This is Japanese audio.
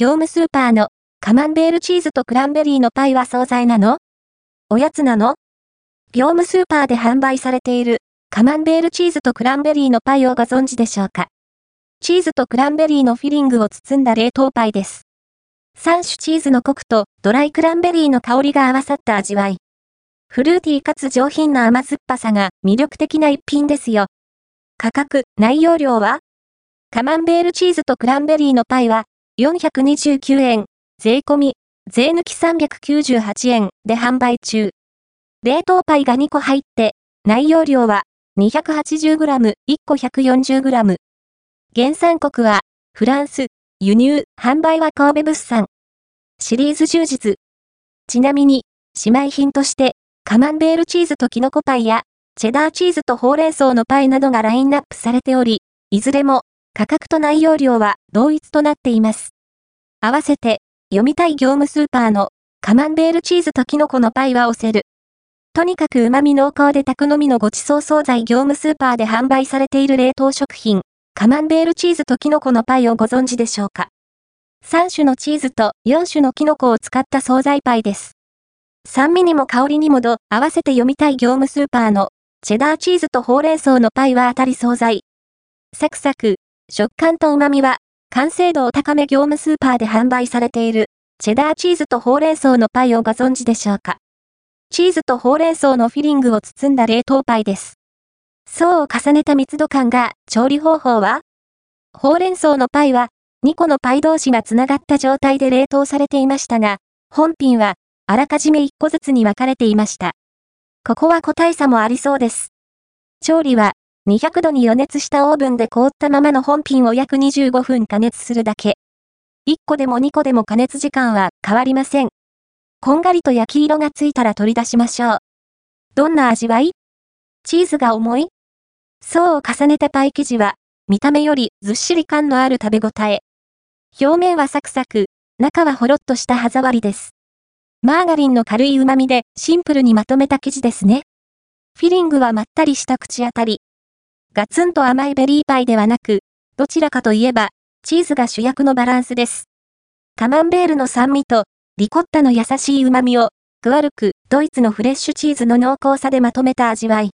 業務スーパーのカマンベールチーズとクランベリーのパイは惣菜なの？おやつなの？業務スーパーで販売されているカマンベールチーズとクランベリーのパイをご存知でしょうか？チーズとクランベリーのフィリングを包んだ冷凍パイです。3種チーズのコクとドライクランベリーの香りが合わさった味わい。フルーティーかつ上品な甘酸っぱさが魅力的な一品ですよ。価格、内容量は？カマンベールチーズとクランベリーのパイは429円、税込み、税抜き398円で販売中。冷凍パイが2個入って、内容量は 280g、1個 140g。原産国はフランス、輸入、販売は神戸物産。シリーズ充実。ちなみに、姉妹品として、カマンベールチーズとキノコパイや、チェダーチーズとほうれん草のパイなどがラインナップされており、いずれも、価格と内容量は同一となっています。合わせて、読みたい業務スーパーの、カマンベールチーズとキノコのパイは押せる。とにかく旨味濃厚で宅飲みのごちそう惣菜業務スーパーで販売されている冷凍食品、カマンベールチーズとキノコのパイをご存知でしょうか ?3 種のチーズと4種のキノコを使った惣菜パイです。酸味にも香りにもど合わせて読みたい業務スーパーのチェダーチーズとほうれん草のパイは当たり惣菜。サクサク、食感と旨味は完成度を高め業務スーパーで販売されているチェダーチーズとほうれん草のパイをご存知でしょうか？チーズとほうれん草のフィリングを包んだ冷凍パイです。層を重ねた密度感が、調理方法は？ほうれん草のパイは、2個のパイ同士が繋がった状態で冷凍されていましたが、本品は、あらかじめ1個ずつに分かれていました。ここは個体差もありそうです。調理は、200度に予熱したオーブンで凍ったままの本品を約25分加熱するだけ。1個でも2個でも加熱時間は変わりません。こんがりと焼き色がついたら取り出しましょう。どんな味わい？チーズが重い？層を重ねたパイ生地は、見た目よりずっしり感のある食べ応え。表面はサクサク、中はほろっとした歯触りです。マーガリンの軽い旨味でシンプルにまとめた生地ですね。フィリングはまったりした口当たり。ガツンと甘いベリーパイではなく、どちらかといえば、チーズが主役のバランスです。カマンベールの酸味と、リコッタの優しい旨味を、グワルク、ドイツのフレッシュチーズの濃厚さでまとめた味わい。